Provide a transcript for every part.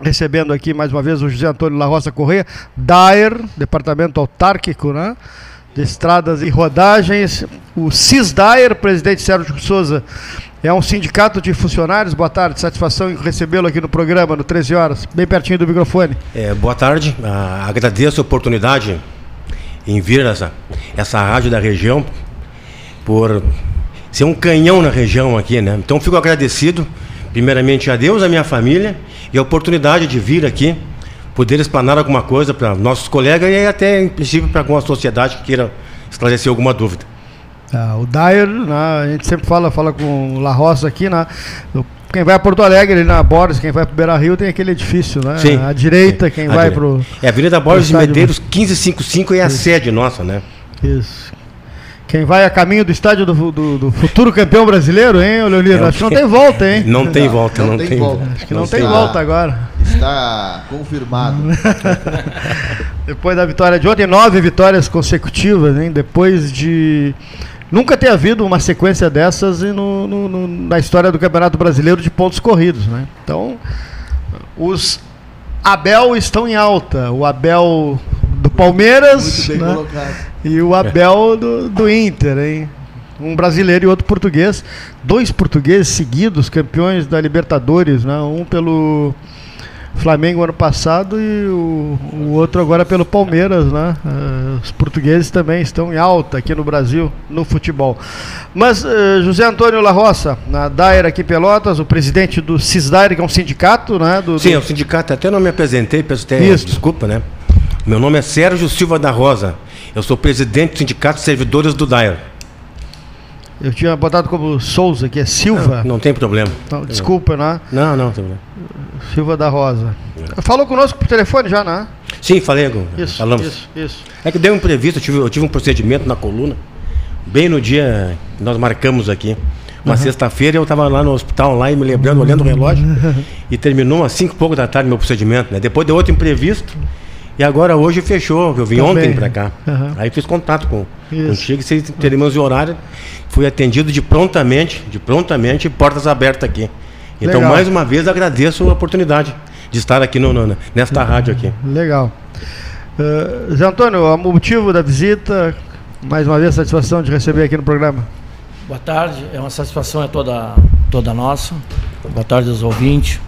recebendo aqui mais uma vez o José Antônio La Roça Correia, DAER, Departamento Autárquico, né? De Estradas e Rodagens, o CISDAER, presidente Sérgio Souza, é um sindicato de funcionários. Boa tarde, satisfação em recebê-lo aqui no programa, no 13 horas, bem pertinho do microfone. É, boa tarde, ah, agradeço a oportunidade em vir essa, essa rádio da região por ser um canhão na região aqui, né? Então fico agradecido, primeiramente a Deus, a minha família e a oportunidade de vir aqui, poder explanar alguma coisa para nossos colegas e até, em princípio, para alguma sociedade que queira esclarecer alguma dúvida. Ah, o Dyer, né, a gente sempre fala, fala com o La Roça aqui, né, quem vai a Porto Alegre, na Borges, quem vai para Beira Rio tem aquele edifício, né? Sim. À direita, quem A vai para o. É a Avenida Borges de Medeiros, 1555 é a sede nossa, né? Isso. Quem vai a caminho do estádio do, do- do futuro campeão brasileiro, hein, ô Leonino? É, Acho que não tem volta, hein? Não tem volta, não não, tem tem volta. volta. Acho que não, tem sei. volta agora. Está confirmado. Depois da vitória de ontem, nove vitórias consecutivas, hein? Depois de. Nunca ter havido uma sequência dessas e no- no- no- na história do Campeonato Brasileiro de pontos corridos, né? Então, os Abel estão em alta. O Abel do Palmeiras Muito bem né? colocado. E o Abel do, do Inter, hein? Um brasileiro e outro português. Dois portugueses seguidos, campeões da Libertadores, né? Um pelo Flamengo ano passado e o, o outro agora pelo Palmeiras, né? Eh, os portugueses também estão em alta aqui no Brasil, no futebol. Mas eh, José Antônio La Roça, na Daira aqui em Pelotas, o presidente do CISDAIR, que é um sindicato, né? Do, Sim, é do- o sindicato, até não me apresentei, peço até Isso. desculpa, né? Meu nome é Sérgio Silva da Rosa. Eu sou presidente do Sindicato de Servidores do DAIR. Eu tinha botado como Souza, que é Silva. Não tem problema. Não, desculpa, né? Não, não, tem problema. Silva da Rosa. Falou conosco por telefone já, né? Sim, falei, com- Isso, falamos. isso, isso. É que deu um imprevisto, eu tive, eu tive um procedimento na coluna, bem no dia que nós marcamos aqui. Uma sexta-feira eu estava lá no hospital, lá e me lembrando, olhando o relógio, e terminou às cinco e pouco da tarde meu procedimento, né? Depois deu outro imprevisto, e agora hoje fechou, eu vim Também. ontem para cá. Aham. Aí fiz contato com Isso. contigo, vocês terminamos o horário, fui atendido de prontamente, de prontamente, portas abertas aqui. Então, Legal. mais uma vez, agradeço a oportunidade de estar aqui no, no- nesta rádio aqui. Legal. Uh, Zé Antônio, o motivo da visita, mais uma vez, satisfação de receber aqui no programa. Boa tarde, é uma satisfação é toda, toda nossa. Boa tarde aos ouvintes.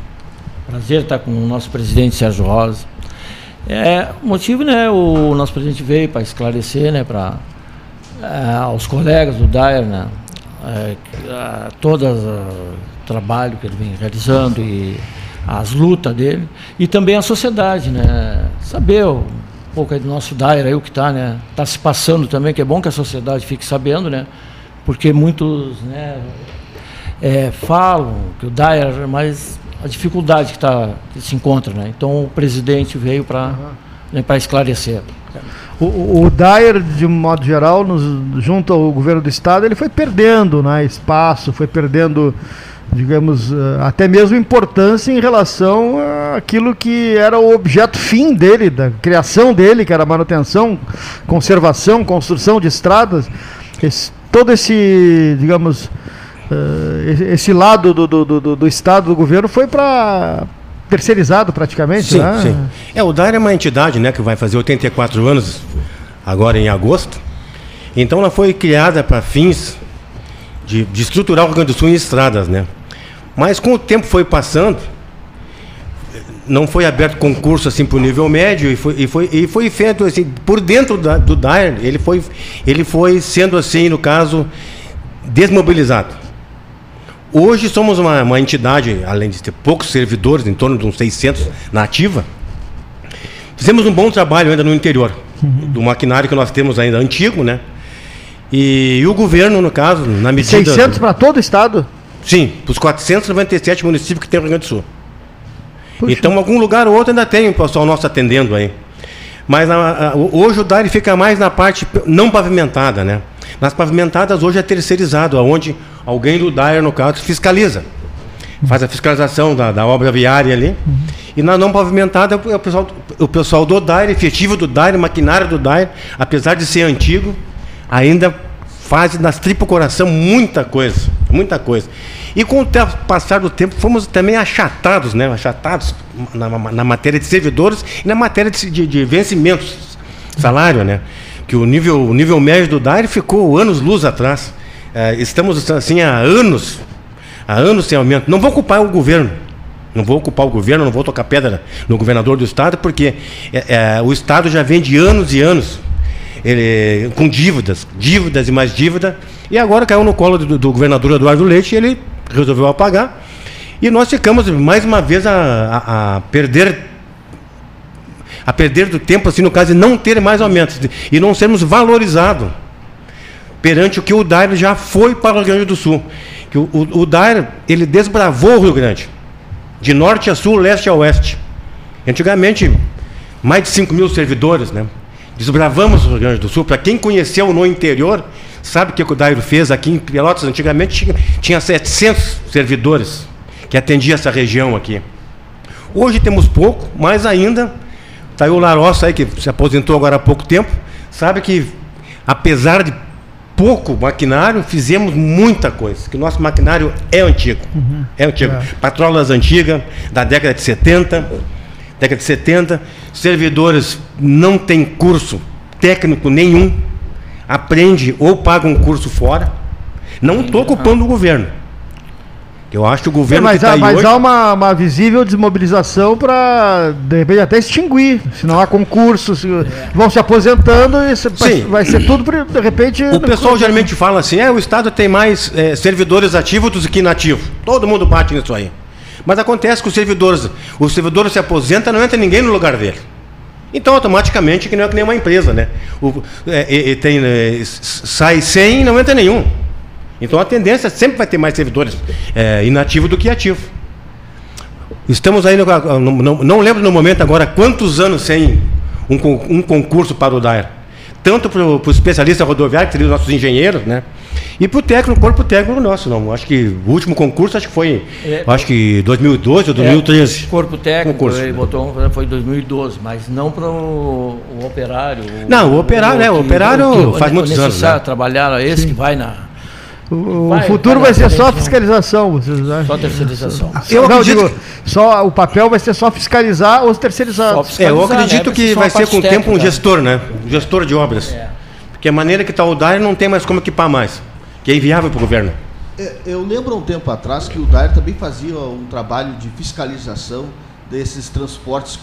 Prazer estar com o nosso presidente Sérgio Rosa. É, o motivo, né, o nosso presidente veio para esclarecer, né, para aos colegas do DAER, né, é, todo o trabalho que ele vem realizando e as lutas dele e também a sociedade, né, saber um pouco aí do nosso DAER aí o que está, né, tá se passando também, que é bom que a sociedade fique sabendo, né, porque muitos, né, é, falam que o DAER, mas a dificuldade que, tá, que se encontra, né? Então o presidente veio para né, para esclarecer. O, o, Dyer, de um modo geral, nos- junto ao governo do estado, ele foi perdendo né, espaço, foi perdendo, digamos, eh, até mesmo importância em relação àquilo que era o objeto fim dele, da criação dele, que era a manutenção, conservação, construção de estradas. Esse- todo esse, digamos, esse- esse lado do, do, do, do estado, do governo, foi para terceirizado praticamente, Sim, né? sim. É, o DAIR é uma entidade, né, que vai fazer 84 anos agora em agosto. Então ela foi criada para fins de, de estruturar o Rio Grande do Sul em estradas, né? Mas com o tempo foi passando, não foi aberto concurso assim para o nível médio e foi, e foi, e foi feito assim por dentro da- do DAIR, ele foi, ele foi sendo assim, no caso, desmobilizado. Hoje somos uma, uma entidade, além de ter poucos servidores, em torno de uns 600 na ativa, fizemos um bom trabalho ainda no interior, do maquinário que nós temos ainda antigo, né? E, o governo, no caso, na medida... 600 para todo o estado? Sim, para os 497 municípios que tem o Rio Grande do Sul. Puxa. Então, algum lugar ou outro ainda tem o pessoal nosso atendendo aí. Mas a- a- hoje o DARI fica mais na parte não pavimentada, né? Nas pavimentadas hoje é terceirizado, onde alguém do DAIR, no caso, fiscaliza. Faz a fiscalização da, da obra viária ali. E na não pavimentada é o pessoal, o pessoal do DAIR, efetivo do DAIR, maquinário do DAIR, apesar de ser antigo, ainda faz nas tripas coração muita coisa, muita coisa. E com o te- passar do tempo, fomos também achatados, né? Achatados na, na matéria de servidores e na matéria de, de- de vencimentos, salário, né? Que o nível, o nível médio do DAIR ficou anos luz atrás. Eh, estamos assim há anos, há anos sem aumento. Não vou culpar o governo. Não vou ocupar o governo, não vou tocar pedra no governador do estado, porque é, é, o estado já vem de anos e anos ele, com dívidas, dívidas e mais dívida, e agora caiu no colo do, do governador Eduardo Leite e ele resolveu apagar. E nós ficamos mais uma vez a, a- a perder a perder do tempo, assim, no caso de não ter mais aumentos e não sermos valorizados perante o que o DAIR já foi para o Rio Grande do Sul. Que o, o, o DAIR, ele desbravou o Rio Grande, de norte a sul, leste a oeste. Antigamente, mais de 5 mil servidores, né? Desbravamos o Rio Grande do Sul. Para quem conheceu no interior, sabe o que o Dairo fez aqui em Pelotas? Antigamente tinha, tinha 700 servidores que atendiam essa região aqui. Hoje temos pouco, mas ainda, está aí o Larossa aí, que se aposentou agora há pouco tempo, sabe que, apesar de pouco maquinário, fizemos muita coisa, que o nosso maquinário é antigo. É antigo. Patrolas antigas, da década de 70, década de 70, servidores não têm curso técnico nenhum, aprende ou paga um curso fora. Não estou culpando o governo. Eu acho que o É, governo mas que tá há, mas hoje- há uma, uma visível desmobilização para, de repente, até extinguir. Se não há concursos, se- vão se aposentando e se- vai, vai ser tudo, de repente. O pessoal geralmente fala assim, é, o Estado tem mais é, servidores ativos do que inativos. Todo mundo bate nisso aí. Mas acontece que os servidores, os servidores se aposentam, não entra ninguém no lugar dele. Então, automaticamente, que não é que nem uma empresa, né? O, é, é, é, tem, é, sai 100 e não entra nenhum. Então, a tendência sempre vai ter mais servidores é, inativos do que ativos. Estamos aí, no, não, não lembro no momento agora quantos anos sem um, um concurso para o DAER. Tanto para o especialista rodoviário, que seriam os nossos engenheiros, né? E para o técnico, corpo técnico nosso, não. Acho que o último concurso acho que foi, É, acho que 2012 ou 2013. É, corpo técnico, Concurso. ele botou um, foi em 2012, mas não para o, o operário. Não, o operário, né, o operário faz muitos anos, necessário né? trabalhar, esse que vai na O, Vai, futuro vai ser só não. fiscalização, vocês acham? só terceirização. Eu não, acredito digo, só, o papel vai ser só fiscalizar os terceirizados. É, eu fiscalizar, acredito né? que vai ser com o tempo um gestor, né? Um gestor de obras. É. Porque a maneira que está o DAER não tem mais como equipar mais. Que é inviável para o governo. É, Eu lembro há um tempo atrás que o DAIR também fazia um trabalho de fiscalização desses transportes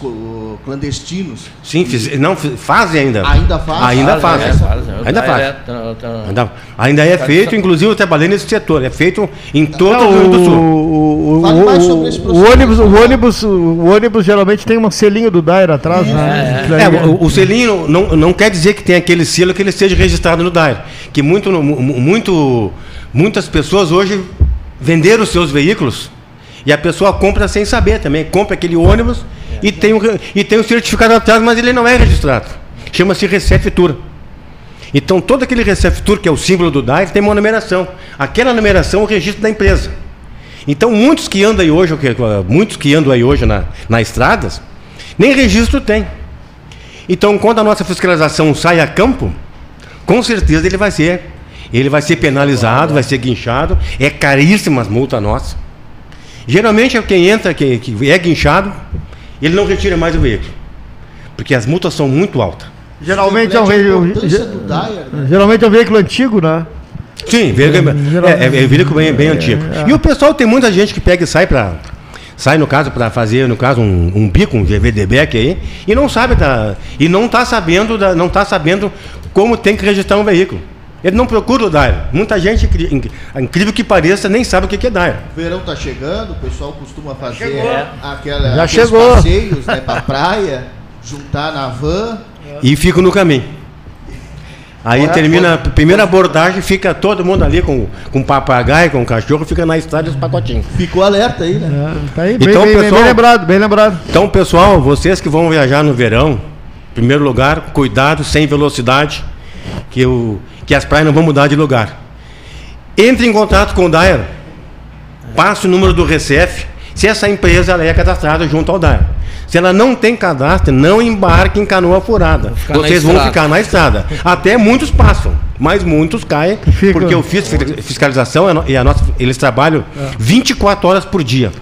clandestinos. Sim, fiz- não, fazem ainda. Ainda faz? Ainda Faz, fazem. Faz, né? Ainda É, faz. é, tá- tá- Ainda, ainda é feito, inclusive eu trabalhei nesse setor. É feito em todo o Rio Grande do Sul. o, o, Fale mais o- sobre esse o processo. ônibus, o ônibus, o ônibus geralmente tem um selinho do Dair atrás, né? É, o, o selinho não, não quer dizer que tem aquele selo que ele seja registrado no DAIR. Que muito, mu- muito, muitas pessoas hoje venderam os seus veículos e a pessoa compra sem saber também. Compra aquele ônibus e, tem um, re- e tem um certificado atrás, mas ele não é registrado. Chama-se Recefitur. Então todo aquele Recefitur, que é o símbolo do DAIR, tem uma numeração. Aquela numeração é o registro da empresa. Então muitos que andam aí hoje, o muitos que andam aí hoje na, nas estradas, nem registro tem. Então, quando a nossa fiscalização sai a campo, com certeza ele vai ser, ele vai ser penalizado, vai ser guinchado. É caríssima as multas nossas. Geralmente é quem entra, que, que é guinchado, ele não retira mais o veículo, porque as multas são muito altas. Geralmente é um, Reflete a ve- importância ge- do DAIR, né? geralmente é um veículo antigo, né? Sim, veículo, é, é, é veículo bem, bem antigo. E o pessoal tem muita gente que pega e sai para sai no caso para fazer no caso um, um bico, um GVDBEC aí e não sabe da e não está sabendo da, não tá sabendo como tem que registrar um veículo. Ele não procura o DAIR. Muita gente, incrível que pareça, nem sabe o que é DAIR. O verão tá chegando, o pessoal costuma fazer Chegou. aquela, Já aqueles chegou. passeios né, pra praia, juntar na van. E fica no caminho. Aí É, termina a primeira abordagem, fica todo mundo ali com, com papagaio, com cachorro, fica na estrada os pacotinhos. Ficou alerta aí, né? É, tá aí, bem, Então, bem- bem- pessoal- bem lembrado, bem lembrado. Então, pessoal, vocês que vão viajar no verão, em primeiro lugar, cuidado, sem velocidade, que, o, que as praias não vão mudar de lugar. Entre em contato com o DAER, passe o número do Recef, se essa empresa ela é cadastrada junto ao DAER. Se ela não tem cadastro, não embarque em canoa furada. Vocês vão ficar na estrada. Até muitos passam. Mas muitos caem, porque eu fiz fi- fiscalização e a no- e a nossa, eles trabalham 24 horas por dia.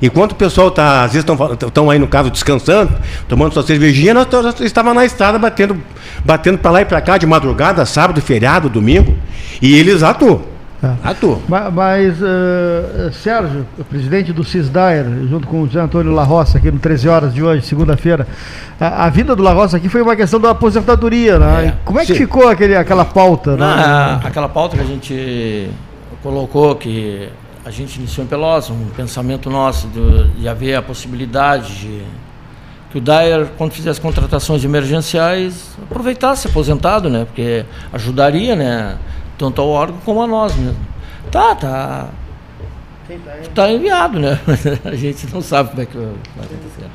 Enquanto o pessoal tá, às vezes estão aí no caso descansando, tomando sua cervejinha, nós estávamos na estrada batendo, batendo para lá e para cá de madrugada, sábado, feriado, domingo, e eles atuam. É. Atuam. Ma- Mas, eh, Sérgio, o presidente do CISDAER, junto com o José Antônio La Roça, aqui no 13 horas de hoje, segunda-feira, a, a vida do La Roça aqui foi uma questão da aposentadoria, né? É. Como é que Sim. ficou aquele, aquela pauta, né? Na- aquela pauta que a gente colocou, que a gente iniciou em Pelotas, um pensamento nosso de, de haver a possibilidade de que o Dyer, quando fizesse contratações emergenciais, aproveitasse aposentado, né? Porque ajudaria, né? Tanto ao órgão como a nós mesmo. Tá, tá. Tá enviado, né? a gente não sabe como é que vai acontecer.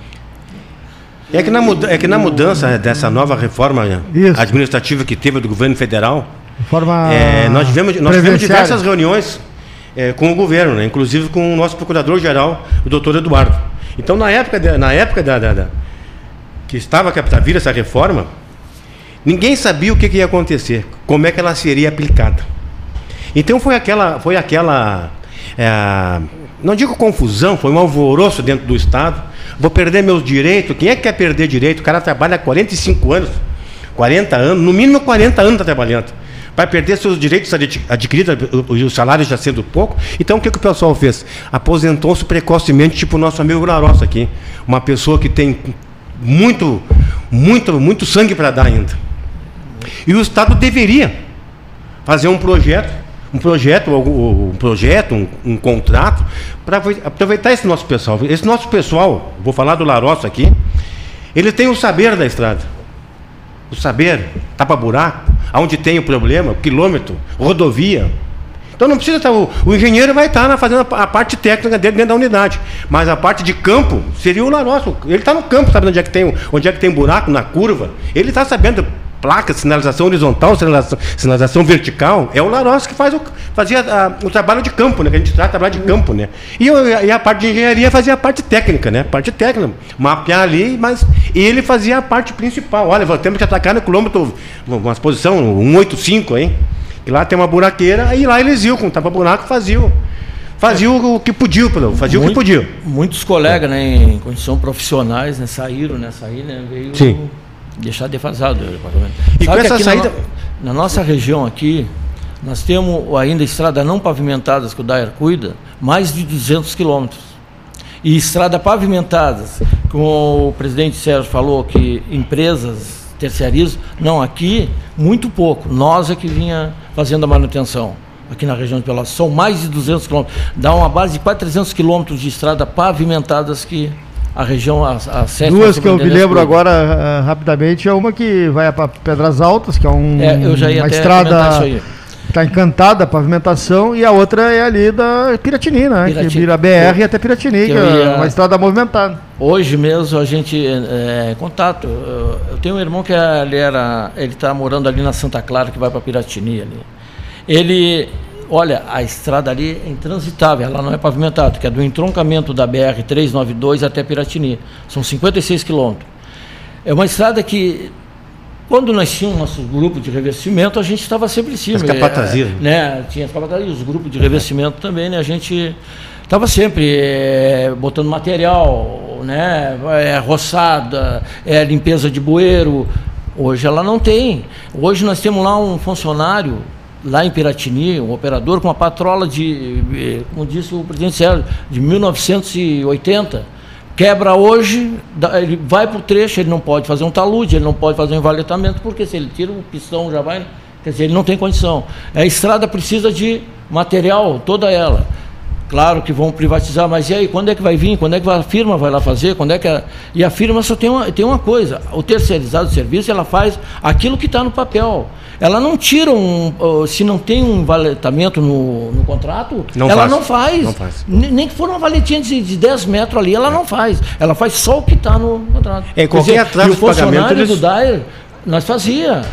É que, na muda- é que na mudança dessa nova reforma Isso. administrativa que teve do governo federal, forma É, nós tivemos, nós tivemos diversas reuniões é, com o governo, né? inclusive com o nosso procurador-geral, o doutor Eduardo. Então, na época, da- na época da, da- da- que estava para vir essa reforma, ninguém sabia o que, que ia acontecer, como é que ela seria aplicada. Então, foi aquela, foi aquela é, não digo confusão, foi um alvoroço dentro do Estado. Vou perder meus direitos. Quem é que quer perder direito? O cara trabalha há 45 anos, 40 anos, no mínimo 40 anos está trabalhando. Vai perder seus direitos adqui- adquiridos, o, salário já sendo pouco. Então o que, que o pessoal fez? Aposentou-se precocemente, tipo o nosso amigo Larossa aqui. Uma pessoa que tem muito, muito, muito sangue para dar ainda. E o Estado deveria fazer um projeto, um projeto, um projeto, um, um contrato, para aproveitar esse nosso pessoal. Esse nosso pessoal, vou falar do Larossa aqui, ele tem o saber da estrada. O saber, tapa-buraco, aonde tem o problema, o quilômetro, rodovia. Então não precisa estar. O, o engenheiro vai estar na, fazendo a, a parte técnica dele dentro da unidade. Mas a parte de campo seria o Larossa. Ele está no campo, sabe onde é que tem, onde é que tem buraco, na curva. Ele está sabendo placa, sinalização horizontal, sinalização, sinalização vertical. É o Larossa que faz o, fazia a- o trabalho de campo, né? Que a gente trata trabalho de campo, né? E, e a parte de engenharia fazia a parte técnica, né? Parte técnica, mapear ali, mas ele fazia a parte principal. Olha, temos que atacar no quilômetro, uma posição 185, hein? E lá tem uma buraqueira, aí lá eles iam com tapa-buraco, faziam. Faziam o que podiam, pelo- faziam o que Muito- podiam. Muitos colegas, né, em condição profissionais, né, saíram, né, sair, né, veio Sim. Deixar defasado o departamento. E Sabe com que essa aqui saída- Na, na nossa região aqui, nós temos ainda estradas não pavimentadas que o Dair cuida, mais de 200 quilômetros. E estradas pavimentadas, como o presidente Sérgio falou, que empresas terceirizam, não, aqui, muito pouco. Nós é que vinha fazendo a manutenção aqui na região de Pelotas. São mais de 200 quilômetros. Dá uma base de quase 300 quilômetros de estrada pavimentadas que a região, a, a sétima Duas que eu me lembro agora ah, rapidamente é uma que vai para Pedras Altas, que é um, É, eu já ia uma estrada está encantada a pavimentação e a outra é ali da Piratini, né? Que Piratini. vira BR até Piratini, Que que eu é ia- uma estrada movimentada. Hoje mesmo a gente é, contato. Eu, eu tenho um irmão que é- ele era, ele está morando ali na Santa Clara que vai para Piratini ali. Ele, olha, a estrada ali é intransitável, ela não é pavimentada, que é do entroncamento da BR 392 até Piratini. São 56 quilômetros. É uma estrada que quando nós tínhamos nosso grupo de revestimento, a gente estava sempre em cima. As capatazias, É, né? Tinha as capatazias, os grupos de revestimento também, né? A gente estava sempre é, botando material, né? É, roçada, é, limpeza de bueiro. Hoje ela não tem. Hoje nós temos lá um funcionário lá em Piratini, um operador com uma patrola de, eh, como disse o presidente Sérgio, de 1980. Quebra hoje, ele vai para o trecho, ele não pode fazer um talude, ele não pode fazer um envaletamento, porque se ele tira o pistão já vai. Quer dizer, ele não tem condição. A estrada precisa de material, toda ela. Claro que vão privatizar, mas e aí, quando é que vai vir? Quando é que a firma vai lá fazer? Quando é que a... E a firma só tem uma, tem uma coisa, o terceirizado de serviço, ela faz aquilo que está no papel. Ela não tira um. Se não tem um valetamento no, no contrato, Não ela faz. não faz. Não faz. Nem que for uma valetinha de, de 10 metros ali, ela não faz. Ela faz só o que está no contrato. É, qualquer Quer atraso e o funcionário eles- do Dyer, nós fazia.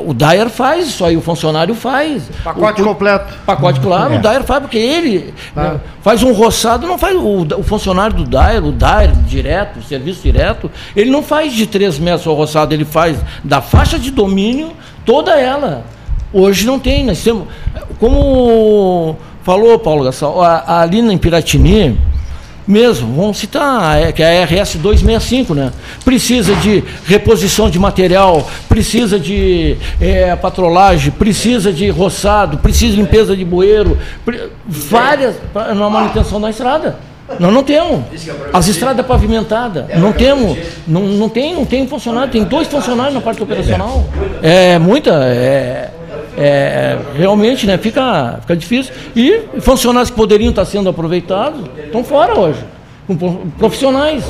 O Dyer faz isso aí, o funcionário faz. Pacote o, completo. Pacote claro, É. o Dyer faz, porque ele Tá. né, faz um roçado, não faz. O, o funcionário do Dyer, o Dyer direto, o serviço direto, ele não faz de 3 metros o roçado, ele faz da faixa de domínio toda ela. Hoje não tem, nós temos. Como falou Paulo Gassal, ali na Piratini, mesmo, vamos citar, é, que é a RS 265, né? Precisa de reposição de material, precisa de é, patrolagem, precisa de roçado, precisa de limpeza de bueiro, várias na manutenção da estrada. Nós não temos. As estradas pavimentadas, não temos. Não, não tem, não tem funcionário, tem dois funcionários na parte operacional. É muita. É, é, realmente né, fica, fica difícil. E funcionários que poderiam estar sendo aproveitados estão fora hoje. Profissionais.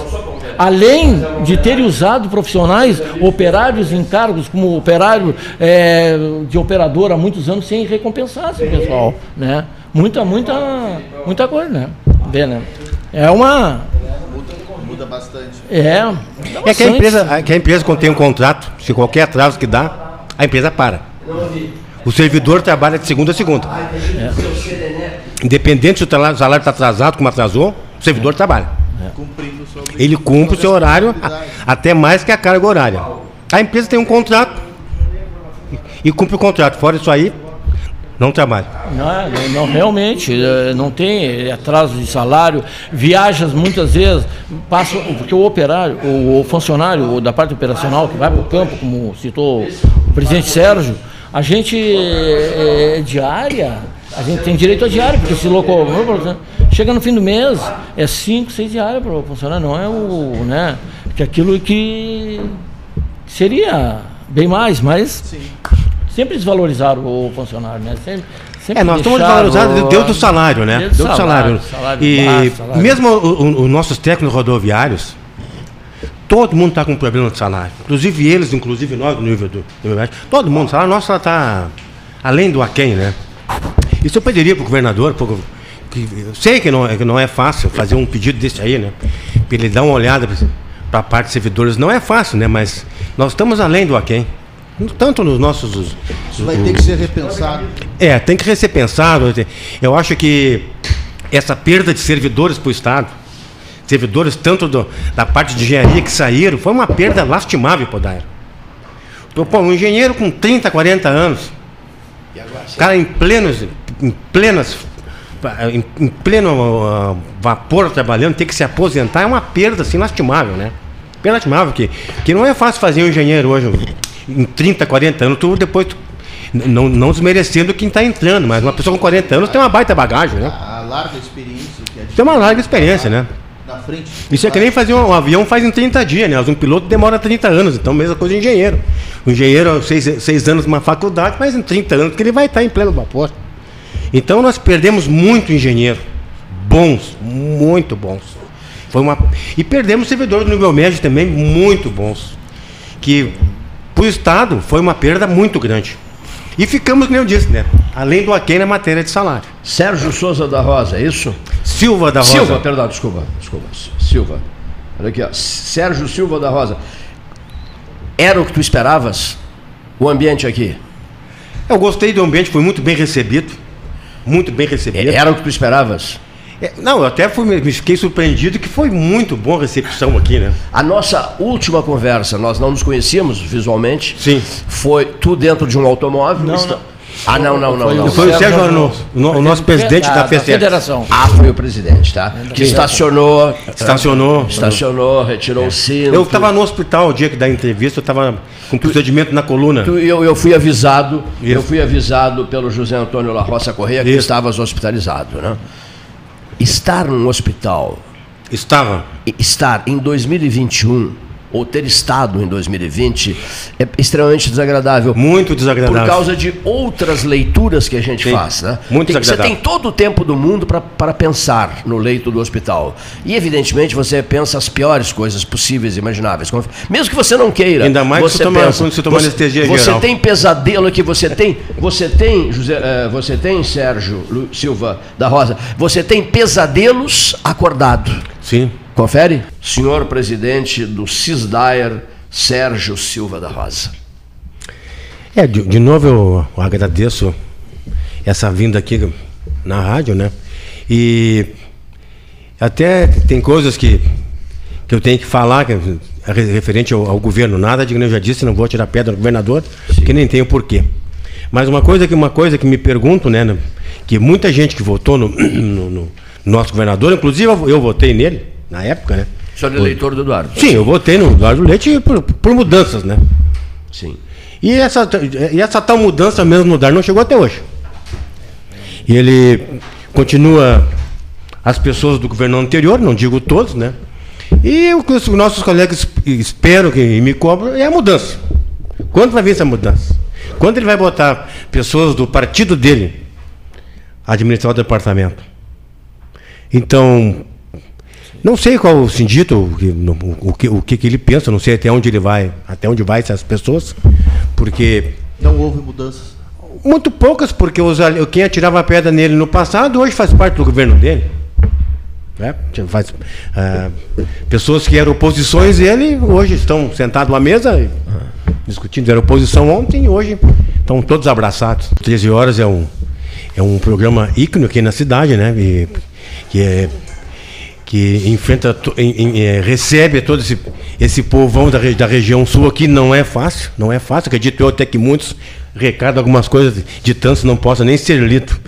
Além de terem usado profissionais, operários em cargos, como operário é, de operador há muitos anos, sem recompensar esse pessoal. Né? Muita, muita, muita coisa, né? Vê, né? É uma. Muda, bastante. É. É que a empresa, que a empresa quando tem um contrato, se qualquer atraso que dá, a empresa para. O servidor trabalha de segunda a segunda. É. Independente se o salário está atrasado, como atrasou, o servidor é. trabalha. É. Ele cumpre o seu horário, até mais que a carga horária. A empresa tem um contrato e cumpre o contrato. Fora isso aí, não trabalha. Não, não, realmente, é, não tem atraso de salário, viajas muitas vezes, passa, porque o operário, o funcionário da parte operacional que vai para o campo, como citou o presidente Sérgio, a gente é, é, diária, a gente tem direito a diária, porque se locomover, chega no fim do mês, é 5, 6 diárias para funcionar, não é o. né? Que aquilo que seria bem mais, mas Sim. sempre desvalorizaram o funcionário, né? Sempre, sempre é, nós estamos desvalorizados dentro do salário, né? Dentro do salário. salário. salário e baixo, salário. mesmo os nossos técnicos rodoviários, Todo mundo está com problema de salário. Inclusive eles, inclusive nós, no nível do, do todo mundo, o salário nosso está além do aquém, né? Isso eu pediria para o governador, pro, que, eu sei que não, é, que não é fácil fazer um pedido desse aí, né? Para ele dar uma olhada para a parte de servidores. Não é fácil, né? Mas nós estamos além do aquém. Tanto nos nossos. Isso vai ter que ser repensado. É, tem que ser pensado. Eu acho que essa perda de servidores para o Estado servidores, tanto do, da parte de engenharia que saíram, foi uma perda lastimável para o Dairo. Pô, um engenheiro com 30, 40 anos, cara em plenos, em plenas, em, em pleno uh, vapor trabalhando, ter que se aposentar é uma perda assim lastimável, né? Perda lastimável, que, que não é fácil fazer um engenheiro hoje, em 30, 40 anos, tu depois tu, não, não desmerecendo quem está entrando, mas uma pessoa com 40 anos tem uma baita bagagem, né? A larga experiência. Que é tem uma larga experiência, né? Na frente. Isso é que nem fazer um, um, avião faz em 30 dias, né? Um piloto demora 30 anos, então mesma coisa de engenheiro. O engenheiro, seis, anos numa faculdade, mas em 30 anos que ele vai estar em pleno vapor. Então nós perdemos muito engenheiro. Bons, muito bons. Foi uma... E perdemos servidores do nível médio também, muito bons. Que para o Estado foi uma perda muito grande. E ficamos, como eu disse, né? Além do aquém na matéria de salário. Sérgio Souza da Rosa, é isso? Silva da Rosa. Silva, perdão, desculpa, desculpa. Silva. Olha aqui, ó. Sérgio Silva da Rosa. Era o que tu esperavas? O ambiente aqui? Eu gostei do ambiente, foi muito bem recebido. Muito bem recebido. Era o que tu esperavas? É, não, eu até fui, me fiquei surpreendido que foi muito boa a recepção aqui, né? A nossa última conversa, nós não nos conhecíamos visualmente. Sim. Foi tu dentro de um automóvel. Não, está... não. Ah, não, não, não. Foi, não. foi o Sérgio Arnoux, o nosso presidente da, da federação. Ah, foi o presidente, tá? Que estacionou. Estacionou. Estacionou, retirou é. o cinto. Eu estava no hospital o dia que da entrevista, eu estava com procedimento na coluna. Tu, eu, eu fui avisado, Isso. eu fui avisado pelo José Antônio La Roça Correia que estavas hospitalizado, né? Estar num hospital. Estava. Estar em 2021 ou ter estado em 2020 é extremamente desagradável. Muito desagradável. Por causa de outras leituras que a gente Sim, faz. Né? Muito tem, desagradável. Você tem todo o tempo do mundo para pensar no leito do hospital. E, evidentemente, você pensa as piores coisas possíveis e imagináveis. Mesmo que você não queira. Ainda mais você que toma, pensa, quando você toma você, anestesia Você geral. tem pesadelo aqui, você tem, você tem, José, uh, você tem, Sérgio Silva da Rosa, você tem pesadelos acordado. Sim. Confere? Senhor presidente do CISDAER, Sérgio Silva da Rosa. É, de, de novo eu agradeço essa vinda aqui na rádio, né? E até tem coisas que, que eu tenho que falar que, referente ao, ao, governo. Nada de que eu já disse, não vou tirar pedra do governador, Sim. porque nem tenho porquê. Mas uma coisa que, uma coisa que me pergunto, né, no- que muita gente que votou no, no- no nosso governador, inclusive eu votei nele, na época, né? O senhor é eleitor do Eduardo? Sim, eu votei no Eduardo Leite por, por mudanças, né? Sim. E essa, e essa tal mudança mesmo no DAR não chegou até hoje. E ele continua as pessoas do governo anterior, não digo todos, né? E o que os nossos colegas esperam que me cobram é a mudança. Quando vai vir essa mudança? Quando ele vai botar pessoas do partido dele a administrar o departamento? Então, não sei qual o sindito, o que, o que, que ele pensa, não sei até onde ele vai, até onde vai essas pessoas, porque Não houve mudanças. muito poucas, porque os, quem atirava a pedra nele no passado hoje faz parte do governo dele. Né? Faz, ah, pessoas que eram oposições dele hoje estão sentados à mesa discutindo, era oposição ontem e hoje estão todos abraçados. 13 horas é um, é um programa ícone aqui na cidade, né? E, que é que enfrenta, em- em- eh, recebe todo esse, esse povão da, da região sul aqui, não é fácil, não é fácil, acredito eu até que muitos recadam algumas coisas de tanto não possa nem ser lido.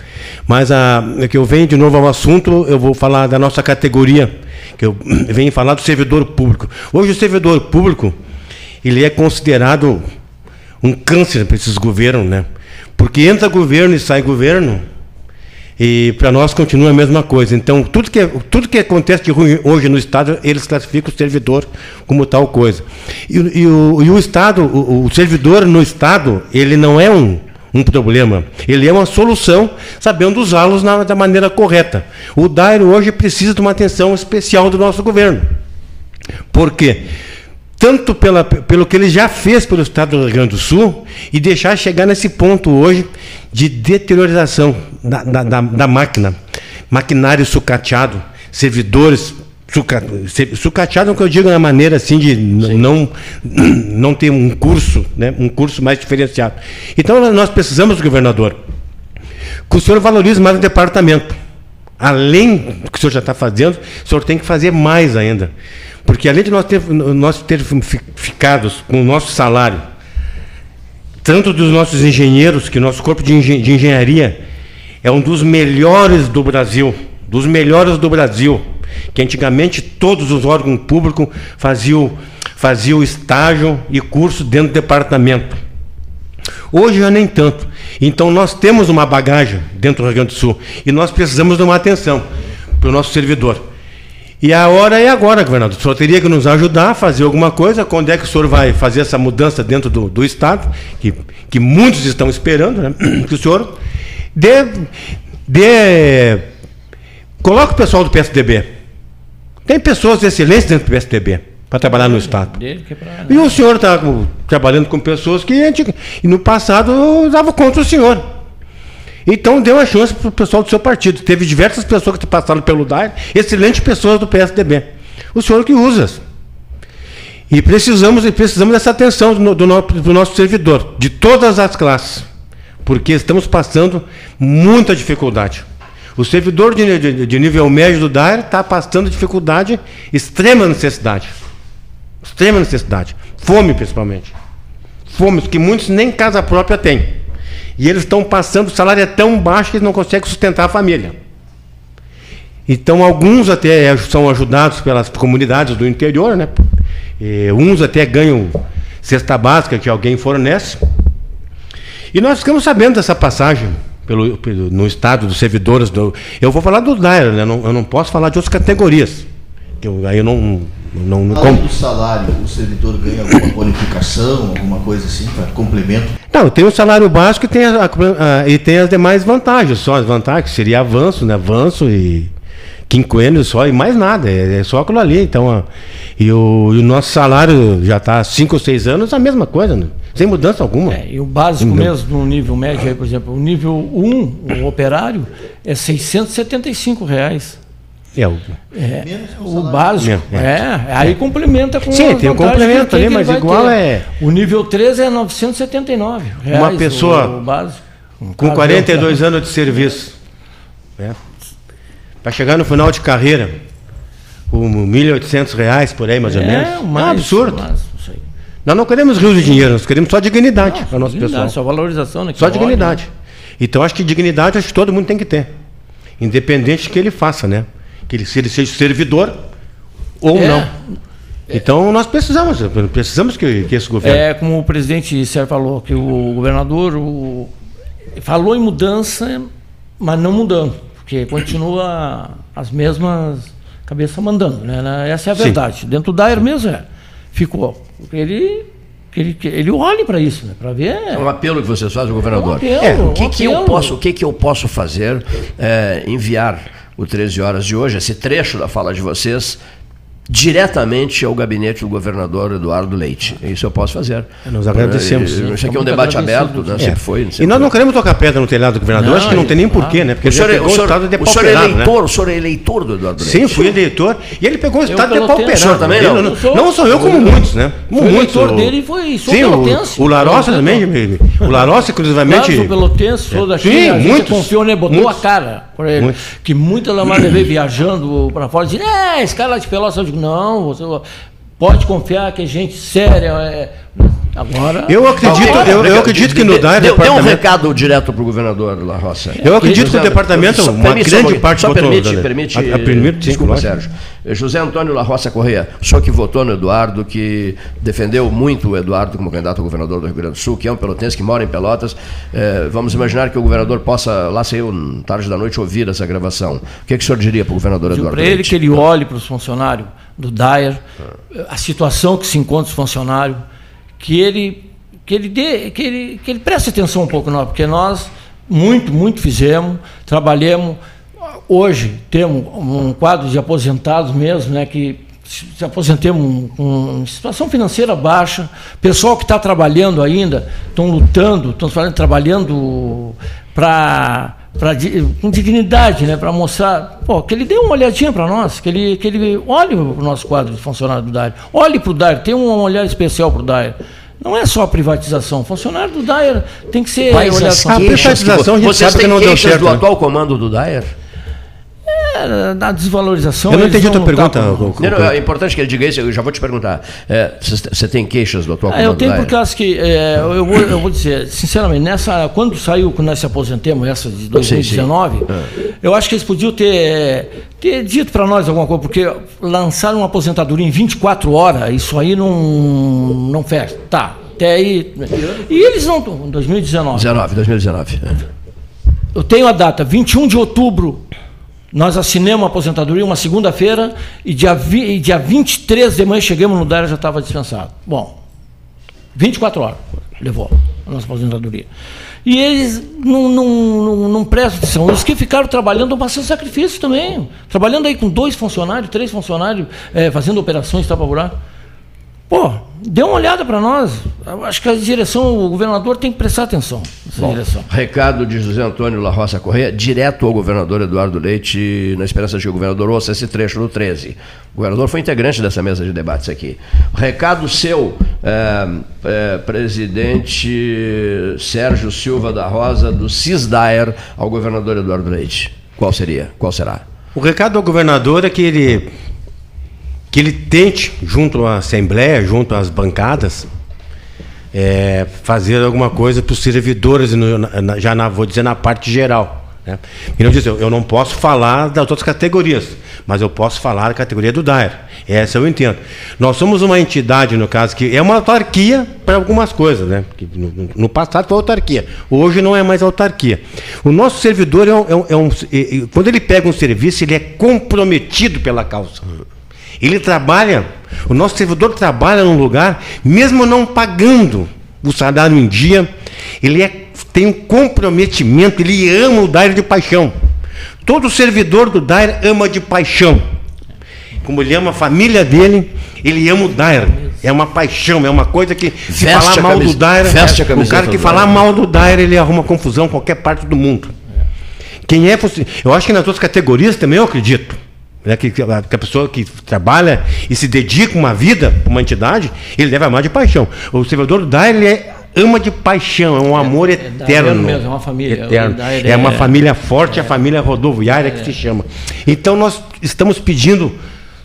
Mas a, é que eu venho de novo ao assunto, eu vou falar da nossa categoria, que eu venho falar do servidor público. Hoje o servidor público, ele é considerado um câncer para esses governos, né? Porque entra governo e sai governo, e para nós continua a mesma coisa. Então, tudo que, tudo que acontece de ruim hoje no Estado, eles classificam o servidor como tal coisa. E, e o, e o Estado, o, o servidor no Estado, ele não é um, um problema. Ele é uma solução, sabendo usá-los da maneira correta. O DAIR hoje precisa de uma atenção especial do nosso governo. Por quê? Tanto pela, pelo que ele já fez pelo Estado do Rio Grande do Sul e deixar chegar nesse ponto hoje de deteriorização da, da, da- da máquina. Maquinário sucateado, servidores suca, se- sucateado, é o que eu digo na maneira assim de não, não ter um curso, né, um curso mais diferenciado. Então nós precisamos, governador, que o senhor valorize mais o departamento. Além do que o senhor já está fazendo, o senhor tem que fazer mais ainda. Porque além de nós ter, nós ficados com o nosso salário, tanto dos nossos engenheiros, que nosso corpo de, engen- de engenharia é um dos melhores do Brasil, dos melhores do Brasil, que antigamente todos os órgãos públicos faziam, faziam estágio e curso dentro do departamento. Hoje já nem tanto. Então nós temos uma bagagem dentro do Rio Grande do Sul e nós precisamos de uma atenção para o nosso servidor. E a hora é agora, governador. O senhor teria que nos ajudar a fazer alguma coisa. Quando é que o senhor vai fazer essa mudança dentro do, do Estado, que, que muitos estão esperando, né? que o senhor dê, dê. Coloque o pessoal do PSDB. Tem pessoas excelentes dentro do PSDB para trabalhar no Estado. É E o senhor está trabalhando com pessoas que no passado usavam contra o senhor. Então deu a chance para o pessoal do seu partido. Teve diversas pessoas que passaram pelo DAI, excelentes pessoas do PSDB. O senhor que usa. E precisamos, e precisamos dessa atenção do, do do nosso servidor, de todas as classes. Porque estamos passando muita dificuldade. O servidor de, de- de nível médio do DAIR está passando dificuldade, extrema necessidade. Extrema necessidade. Fome, principalmente. Fome, que muitos nem casa própria têm. E eles estão passando, o salário é tão baixo que eles não conseguem sustentar a família. Então, alguns até são ajudados pelas comunidades do interior, né? E uns até ganham cesta básica que alguém fornece. E nós ficamos sabendo dessa passagem pelo, pelo- no estado dos servidores. Do, eu vou falar do DAIR, né? Eu não posso falar de outras categorias. eu- aí eu não. Não, não Além como- do salário, o servidor ganha alguma bonificação, alguma coisa assim, para complemento? Não, tem o salário básico e tem, a- a- e tem as demais vantagens. Só as vantagens, seria avanço, né? Avanço e quinquênio só e mais nada. É, é só aquilo ali. Então, a- e, o, e o nosso salário já está há 5 ou 6 anos, a mesma coisa, né? sem mudança alguma. É, e o básico Não. mesmo, no nível médio, aí, por exemplo, o nível 1, o operário, é 675 reais. É, o- É, que o básico. É, É, aí complementa com Sim, tem um complemento ali, mas igual ter. é- O nível 3 é 979 reais. Uma pessoa o, o básico. Com caso- 42 anos de serviço. Para chegar no final de carreira, com 1.800 reais por aí, mais ou menos. É, É um mais, absurdo. mais. Nós não queremos rios de dinheiro, nós queremos só dignidade para o nosso Dignidade, pessoal. Só valorização, né? que Só olha, dignidade. Então acho que dignidade acho que todo mundo tem que ter. Independente do que ele faça, né? Que ele, se ele seja servidor ou É. não. Então nós precisamos, precisamos que, que esse governo. É como o presidente Sérgio falou, que o governador o- falou em mudança, mas não mudando, porque continua as mesmas cabeças mandando, né? Essa é a Sim. verdade. Dentro do Dair mesmo é. Ficou. Ele, que ele, que ele olhe para isso, né? Para ver. É um apelo que vocês fazem ao governador. Um apelo, É, o um que, que eu posso, o que, que eu posso fazer? É, enviar o 13 horas de hoje, esse trecho da fala de vocês, diretamente ao gabinete do governador Eduardo Leite. Isso eu posso fazer. Nós agradecemos. É, Isso aqui é um debate aberto, né? É. Sempre foi. E sempre nós foi. não queremos tocar pedra no telhado do governador, Não, acho que não tem nem e- porquê, né? Porque O ele senhor, é, pegou o, o senhor, estado o senhor é depauperado, né? eleitor, o senhor é eleitor do Eduardo Leite. Sim, fui eleitor. E ele pegou o estado. O senhor também Ele não? não, Sou- não sou eu como muitos, né? Como Fui muitos. eleitor o- dele e foi- sou Sim, pelotense. o, o Larossa também. O Larossa, Claro, exclusivamente. sou pelotense, sou É. daqui, Sim, a gente muitos, confiou, né? Botou muitos. a cara pra ele. Muitos. Que muita lamada veio viajando para fora, dizendo, é, esse cara lá de Pelotas, eu digo, não, você pode confiar que é gente séria. é." Agora. Eu acredito, agora- eu, eu acredito que no DAE Deu, deu um recado direto para o governador La Roça. Eu acredito que o departamento, só- uma permite, só um grande pouquinho. parte só votou, permite, permite, A- a- permite, sim, desculpa, lógico. Sérgio. José Antônio La Roça Correia, o senhor que votou no Eduardo, que defendeu muito o Eduardo como candidato a governador do Rio Grande do Sul, que é um pelotense que mora em Pelotas, eh, vamos imaginar que o governador possa, lá saiu tarde da noite, ouvir essa gravação. O que, que o senhor diria para o governador Eduardo para ele Leite? que ele olhe para os funcionários do DAER, a situação que se encontra os funcionários, que ele, que ele dê, que ele, que ele preste atenção um pouco nós, porque nós muito, muito fizemos, trabalhamos. Hoje temos um quadro de aposentados mesmo, né, que se aposentemos com situação financeira baixa, pessoal que está trabalhando ainda, estão lutando, estão trabalhando para pra, com dignidade, né, para mostrar, pô, que ele dê uma olhadinha para nós, que ele, que ele olhe para o nosso quadro de funcionário do DAIR, olhe para o DAIR, tem um olhar especial para o DAIR. Não é só a privatização, funcionário do DAIR tem que ser Quais olhado A queixas que privatização, a gente Vocês sabe que não deu certo, do né? atual comando do Daer? É, da desvalorização. Eu não entendi a tua pergunta. Coco. Não, não, é importante que ele diga isso, eu já vou te perguntar. É, Você você tem queixas do atual Ah, eu tenho porque acho que é, eu, vou, eu vou dizer, sinceramente, nessa, quando saiu, quando nós se aposentemos, essa de 2019, eu acho que eles podiam ter, ter dito para nós alguma coisa, porque lançaram uma aposentadoria em 24 horas, isso aí não, não fecha. Tá, até aí. E eles não. Em 2019. 19, 2019. é. Eu tenho a data, 21 de outubro, nós assinamos a aposentadoria uma segunda-feira e dia, vi, e dia 23 de manhã chegamos no DARA já estava dispensado. Bom, 24 horas levou a nossa aposentadoria. E eles não, não, não, não prestam atenção. Os que ficaram trabalhando estão passando sacrifício também. Trabalhando aí com dois funcionários, três funcionários, eh, fazendo operações tapa buraco. Pô, dê uma olhada para nós. Eu acho que a direção, o governador tem que prestar atenção nessa Bom, direção. recado de José Antônio La Roça Correia, direto ao governador Eduardo Leite, na esperança de que o governador ouça esse trecho no 13. O governador foi integrante dessa mesa de debates aqui. Recado seu, é, é, presidente Sérgio Silva da Rosa, do CISDAER, ao governador Eduardo Leite. Qual seria? Qual será? O recado ao governador é que ele que ele tente, junto à Assembleia, junto às bancadas, é, fazer alguma coisa para os servidores, já na, vou dizer na parte geral. Né? E não diz, eu, não posso falar das outras categorias, mas eu posso falar da categoria do DAER. Essa eu entendo. Nós somos uma entidade, no caso, que é uma autarquia para algumas coisas. Né? No, no passado foi autarquia, hoje não é mais autarquia. O nosso servidor, é um, é um- é um- é- quando ele pega um serviço, ele é comprometido pela causa. Ele trabalha, o nosso servidor trabalha num lugar, mesmo não pagando o salário em dia, ele é- tem um comprometimento, ele ama o DAIR de paixão. Todo servidor do DAIR ama de paixão. Como ele ama a família dele, ele ama o DAIR. É uma paixão, é uma coisa que se Veste falar mal do DAIR, o cara que falar mal do DAIR, ele arruma confusão em qualquer parte do mundo. Quem é Eu acho que nas outras categorias também eu acredito. Né, que, que a pessoa que trabalha e se dedica uma vida para uma entidade, ele deve amar de paixão. O servidor do ele é- ama de paixão, é um amor eterno. dairano mesmo, é uma família. Eterno. É uma é- família forte, a família rodoviária que se chama. Então nós estamos pedindo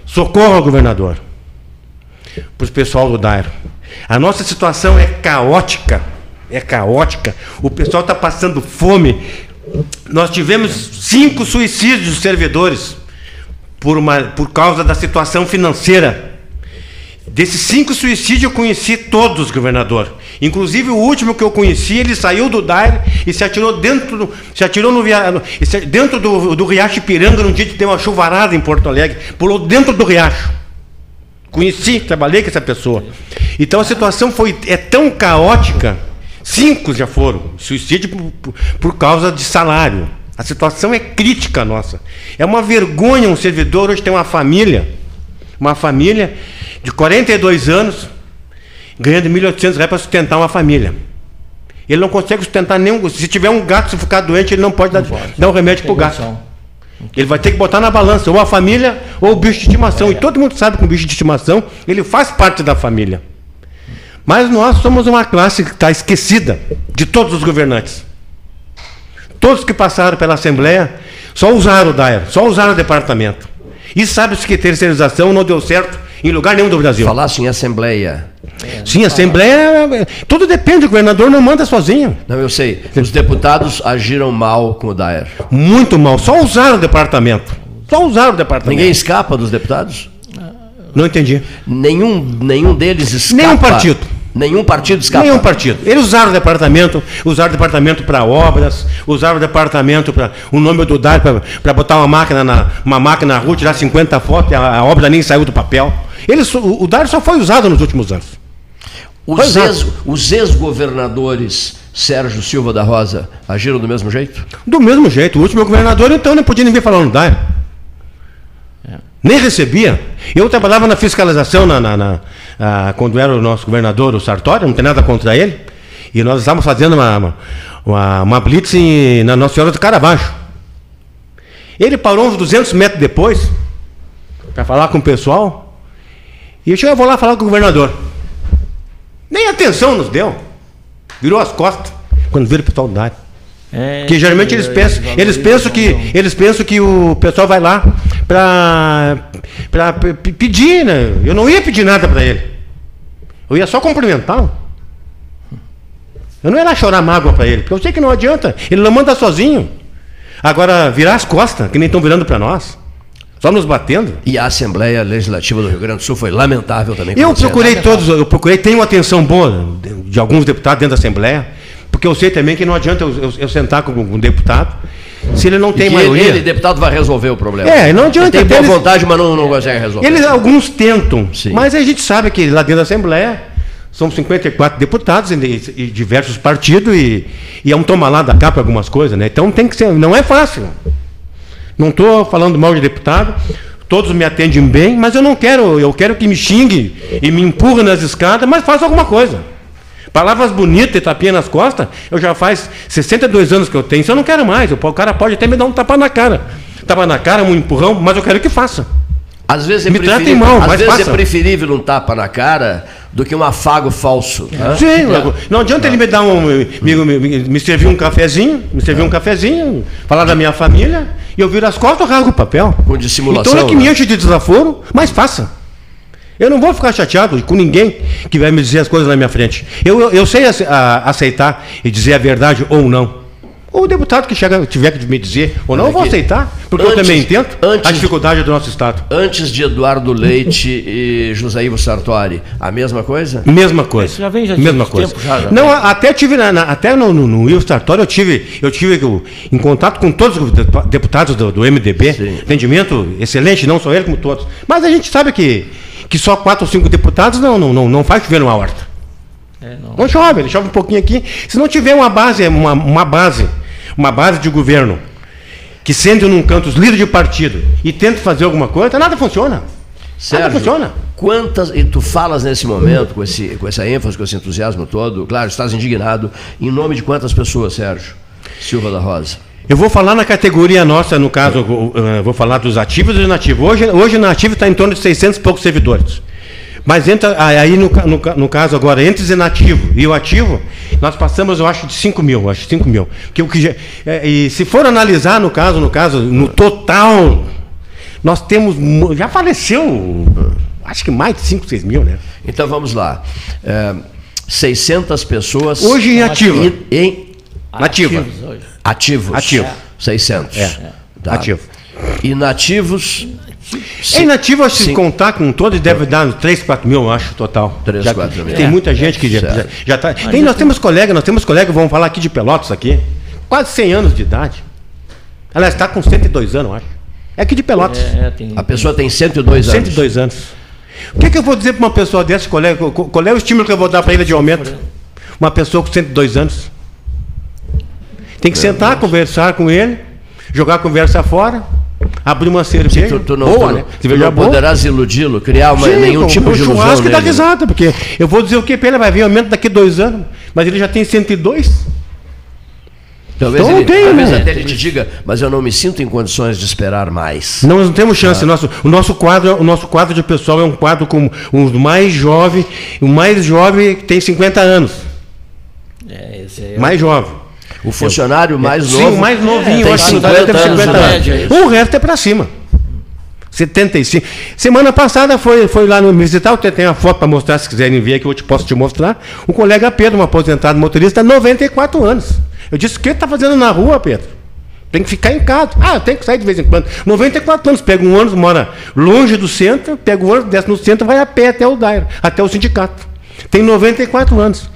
socorro ao governador, para o pessoal do DAIR. A nossa situação é caótica. É caótica. O pessoal está passando fome. Nós tivemos cinco suicídios de servidores por, uma, por causa da situação financeira. Desses cinco suicídios eu conheci todos, governador. Inclusive o último que eu conheci, ele saiu do Daire e se atirou dentro do, se atirou no, dentro do, do Riacho Ipiranga num dia que tem uma chuvarada em Porto Alegre. Pulou dentro do riacho. Conheci, trabalhei com essa pessoa. Então a situação foi é tão caótica. Cinco já foram suicídio por, por causa de salário. A situação é crítica nossa. É uma vergonha um servidor hoje ter uma família, uma família de 42 anos, ganhando 1.800 reais para sustentar uma família. Ele não consegue sustentar nenhum. Se tiver um gato, se ficar doente, ele não pode, não dar, pode. dar um remédio para o gato. Ele vai ter que botar na balança ou a família ou o bicho de estimação. É. E todo mundo sabe que o bicho de estimação ele faz parte da família. Mas nós somos uma classe que está esquecida de todos os governantes. Todos que passaram pela Assembleia só usaram o DAER, só usaram o departamento. E sabe-se que terceirização não deu certo em lugar nenhum do Brasil. Falasse em Assembleia. Sim, Assembleia. Tudo depende, o governador não manda sozinho. Não, eu sei. Os deputados agiram mal com o DAER. Muito mal. Só usaram o departamento. Só usaram o departamento. Ninguém escapa dos deputados? Não entendi. Nenhum, nenhum deles escapa. Nenhum partido. Nenhum partido escapa. Nenhum partido. Eles usaram o departamento, usaram o departamento para obras, usaram o departamento para o nome do DAR para botar uma máquina na uma máquina na rua, tirar 50 fotos e a, a obra nem saiu do papel. Eles, o, o DAR só foi usado nos últimos anos. Os, ex, os ex-governadores Sérgio Silva da Rosa agiram do mesmo jeito? Do mesmo jeito. O último governador, então, não podia ninguém falar no DAR. É. Nem recebia. Eu trabalhava na fiscalização na, na, na ah, quando era o nosso governador, o Sartori, não tem nada contra ele. E nós estávamos fazendo uma, uma, uma blitz em, na Nossa Senhora do Carabaixo. Ele parou uns 200 metros depois para falar com o pessoal. E eu cheguei, vou lá falar com o governador. Nem atenção nos deu. Virou as costas quando viram o pessoal da área. É, Porque geralmente eles pensam, eles pensam que eles pensam que o pessoal vai lá para pedir, né? Eu não ia pedir nada para ele. Eu ia só cumprimentá-lo. Eu não ia lá chorar mágoa para ele, porque eu sei que não adianta. Ele não manda sozinho. Agora, virar as costas, que nem estão virando para nós. Só nos batendo. E a Assembleia Legislativa do Rio Grande do Sul foi lamentável também. Eu procurei todos, eu procurei, tenho uma atenção boa de alguns deputados dentro da Assembleia, porque eu sei também que não adianta eu, eu, eu sentar com um deputado se ele não tem maioria. Ele, deputado, vai resolver o problema. É, não adianta. Ele tem boa vontade, mas não, não consegue resolver. Eles, alguns tentam, Sim. mas a gente sabe que lá dentro da Assembleia são 54 deputados e, e diversos partidos e, e é um toma lá da cá para algumas coisas, né? Então tem que ser, não é fácil. Não estou falando mal de deputado, todos me atendem bem, mas eu não quero, eu quero que me xingue e me empurre nas escadas, mas faça alguma coisa. Palavras bonitas e tapinha nas costas, eu já faz 62 anos que eu tenho, isso eu não quero mais. O cara pode até me dar um tapa na cara. Tapa na cara, um empurrão, mas eu quero que faça. Às vezes é me preferível, mal, às vezes é preferível um tapa na cara do que um afago falso. Né? Sim, é. não adianta ele me dar um. Me, me, me servir um cafezinho, me servir um cafezinho, falar da minha família, e eu viro as costas, eu rasgo o papel. Com dissimulação. Então é que me né? enche de desaforo, mas faça. Eu não vou ficar chateado com ninguém que vai me dizer as coisas na minha frente. Eu, eu, eu sei aceitar e dizer a verdade ou não. O deputado que chega, tiver que me dizer ou não, eu vou aceitar, porque antes, eu também entendo antes, a dificuldade do nosso Estado. Antes de Eduardo Leite e José Ivo Sartori, a mesma coisa? Mesma coisa. já vem já mesma coisa. Já, já não, até tive na, na, até no, no, no Ivo Sartori eu tive eu tive em contato com todos os deputados do, do MDB, Sim. atendimento excelente, não só ele como todos. Mas a gente sabe que que só quatro ou cinco deputados não, não, não, não faz chover numa horta. É, não. não. chove, ele chove um pouquinho aqui. Se não tiver uma base, uma, uma base, uma base de governo que sente num canto os líderes de partido e tenta fazer alguma coisa, nada funciona. Sérgio, nada funciona. Quantas, e tu falas nesse momento, com, esse, com essa ênfase, com esse entusiasmo todo, claro, estás indignado, em nome de quantas pessoas, Sérgio? Silva da Rosa. Eu vou falar na categoria nossa, no caso, vou falar dos ativos e dos inativos. Hoje, hoje na ativa está em torno de 600 e poucos servidores. Mas entra, aí no, no, no, caso agora, entre os inativos e o ativo, nós passamos, eu acho, de 5 mil, acho 5 mil. Que, que já, é, e se for analisar no caso, no caso, no total, nós temos. Já faleceu acho que mais de 5, 6 mil, né? Então vamos lá. É, 600 pessoas. Hoje em ativa. Em, em Nativa. Ativos hoje. ativos. Ativo. 600. É. Tá. Ativo. Inativos. É inativo, acho que Sim. se contar com todos, deve dar uns 3, 4 mil, eu acho, total. 3, Já- 4 mil. Tem É. muita gente que já, já, Certo. já tá. Tem, nós temos colegas, nós temos colegas, vamos falar aqui de Pelotas aqui, quase 100 anos de idade. Ela está com 102 anos, eu acho. É aqui de Pelotas. É, tem, A pessoa tem 102 anos. 102 anos. O que, que eu vou dizer para uma pessoa dessa, colega? Qual qual é o estímulo que eu vou dar para ele de aumento? Uma pessoa com 102 anos. Tem que sentar, conversar com ele, jogar a conversa fora, abrir uma cerveja. Tu, tu não, boa, tu, né? tu não boa. poderás iludi-lo, criar uma, Sim, nenhum tipo de ilusão churrasco dá nele. risada, porque eu vou dizer o que para ele, vai vir aumento daqui a dois anos, mas ele já tem 102. Talvez, Então ele, tem, talvez né? até ele te diga, mas eu não me sinto em condições de esperar mais. Não, nós não temos chance. Nosso, o, nosso quadro, o nosso quadro de pessoal é um quadro com um mais jovem, o mais jovem tem 50 anos. É, esse aí é Mais jovem. O funcionário mais Sim, novo. o mais novinho, tem eu acho que 50 deve ter anos, 50 média, anos. isso. O resto é para cima. 75. Semana passada foi, foi lá no me visitar, eu tenho a foto para mostrar, se quiserem ver aqui, eu te, posso te mostrar. O colega Pedro, um aposentado motorista, 94 anos. Eu disse, o que está fazendo na rua, Pedro? Tem que ficar em casa. Ah, tenho que sair de vez em quando. 94 anos, pega um ônibus, mora longe do centro, pega o ônibus, desce no centro, vai a pé até o Dairo, até o sindicato. Tem 94 anos.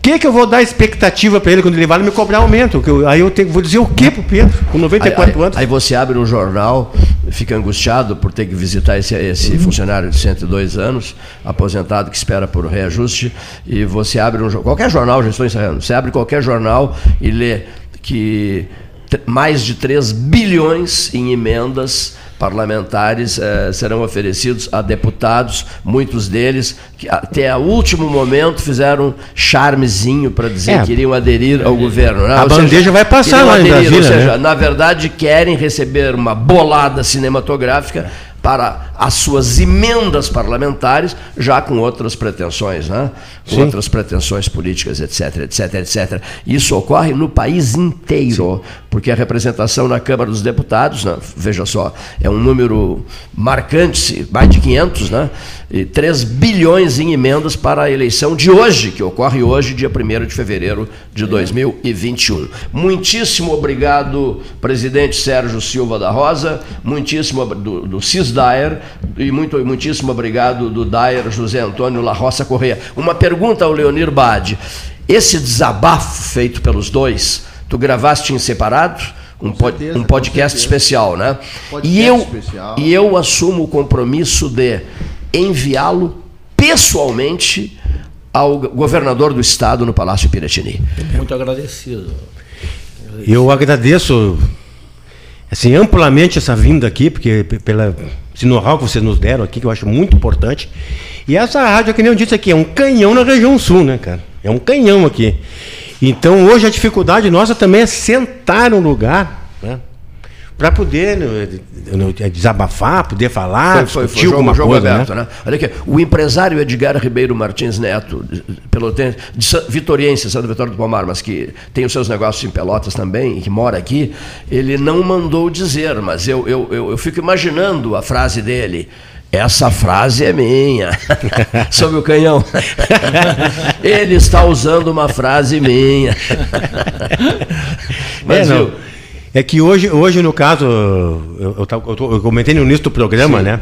O que, que eu vou dar expectativa para ele quando ele vai me cobrar aumento? Que eu- aí eu tenho, vou dizer o que pro Pedro, com Aí, 94 aí- anos? aí você abre um jornal, fica angustiado por ter que visitar esse, esse funcionário de 102 anos, aposentado que espera por reajuste, e você abre um qualquer jornal, já estou encerrando, você abre qualquer jornal e lê que mais de 3 bilhões em emendas parlamentares eh, serão oferecidos a deputados, muitos deles que até o último momento fizeram um charmezinho para dizer É. que iriam aderir ao governo. né? A Ou bandeja vai passar lá em aderir, Brasília, Ou seja, né? na verdade, querem receber uma bolada cinematográfica para as suas emendas parlamentares, já com outras pretensões, né? com Sim. outras pretensões políticas, etc, etc, etc. Isso ocorre no país inteiro, porque a representação na Câmara dos Deputados, né? veja só, é um número marcante, mais de 500, né? E 3 bilhões em emendas para a eleição de hoje, que ocorre hoje, dia 1 de fevereiro de 2021. Muitíssimo obrigado, presidente Sérgio Silva da Rosa, muitíssimo do, do CIS Daer e muito, muitíssimo obrigado do Daer José Antônio La Roça Correia. Uma pergunta ao Leonir Bade. Esse desabafo feito pelos dois, tu gravaste em separado? Um, certeza, um podcast especial, né? Podcast e, eu, especial. e eu assumo o compromisso de enviá-lo pessoalmente ao governador do estado no Palácio Piratini. muito agradecido. Eu agradeço assim, amplamente essa vinda aqui, porque pela esse know-how que vocês nos deram aqui, que eu acho muito importante. E essa rádio, que nem eu disse aqui, é um canhão na região sul, né, cara? É um canhão aqui. Então hoje a dificuldade nossa também é sentar no lugar, né? Para poder né, desabafar, poder falar, discutir alguma jogo coisa, aberto, né? né? Olha aqui, o empresário Edgar Ribeiro Martins Neto, pelotense, de Sa- Vitoriense, Santa Vitória do Palmar, mas que tem os seus negócios em Pelotas também, e que mora aqui, ele não mandou dizer, mas eu, eu, eu, eu fico imaginando a frase dele. Essa frase é minha. Sobre o canhão. ele está usando uma frase minha. É, Mas, não. viu, É que hoje, hoje no caso, eu, eu, eu eu comentei no início do programa, né?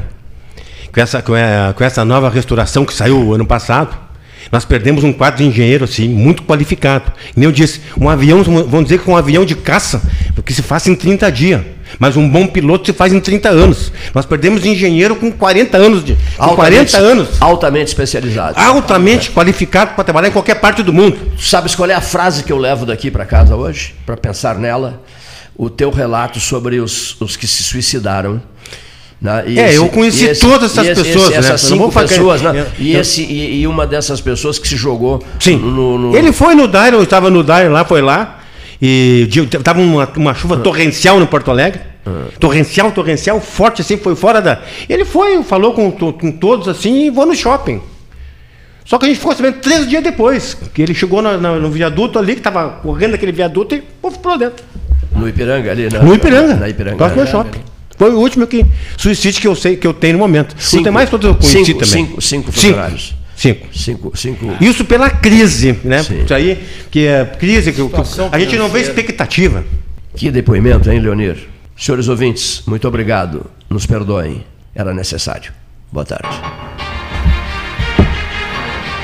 Com essa, com, a- com essa nova restauração que saiu ano passado, nós perdemos um quadro de engenheiro assim, muito qualificado. Nem eu disse, um avião, vamos dizer que um avião de caça, que se faz em 30 dias. Mas um bom piloto se faz em 30 anos. Nós perdemos engenheiro com 40 anos de. Com 40 anos. Altamente especializado. Altamente qualificado para trabalhar em qualquer parte do mundo. Sabes qual é a frase que eu levo daqui para casa hoje? Para pensar nela? O teu relato sobre os, os que se suicidaram. né? É, eu conheci e todas essas esse- pessoas, né? Essas cinco pessoas, né? E, esse, e, e uma dessas pessoas que se jogou Sim. no. no- Ele foi no Dairo, eu estava no Dairo lá, foi lá. E de- tava uma, uma chuva torrencial no Porto Alegre. Torrencial, torrencial, forte assim, foi fora da. Ele foi, falou com, com todos assim e vou no shopping. Só que a gente ficou sabendo três dias depois, que ele chegou na- na- no viaduto ali, que estava correndo aquele viaduto e puf, pulou dentro. No Ipiranga ali, né? No Ipiranga. Na Ipiranga. Próximo ao shopping. Foi o último que suicídio que eu sei que eu tenho no momento. Cinco. Os demais todos eu conheci Cinco, também. cinco, cinco funcionários. Cinco. Cinco, cinco. Isso pela crise, né? Sim. Isso aí, que é crise, que, que a gente não vê expectativa. Que depoimento, hein, Leonir? Senhores ouvintes, muito obrigado. Nos perdoem. Era necessário. Boa tarde.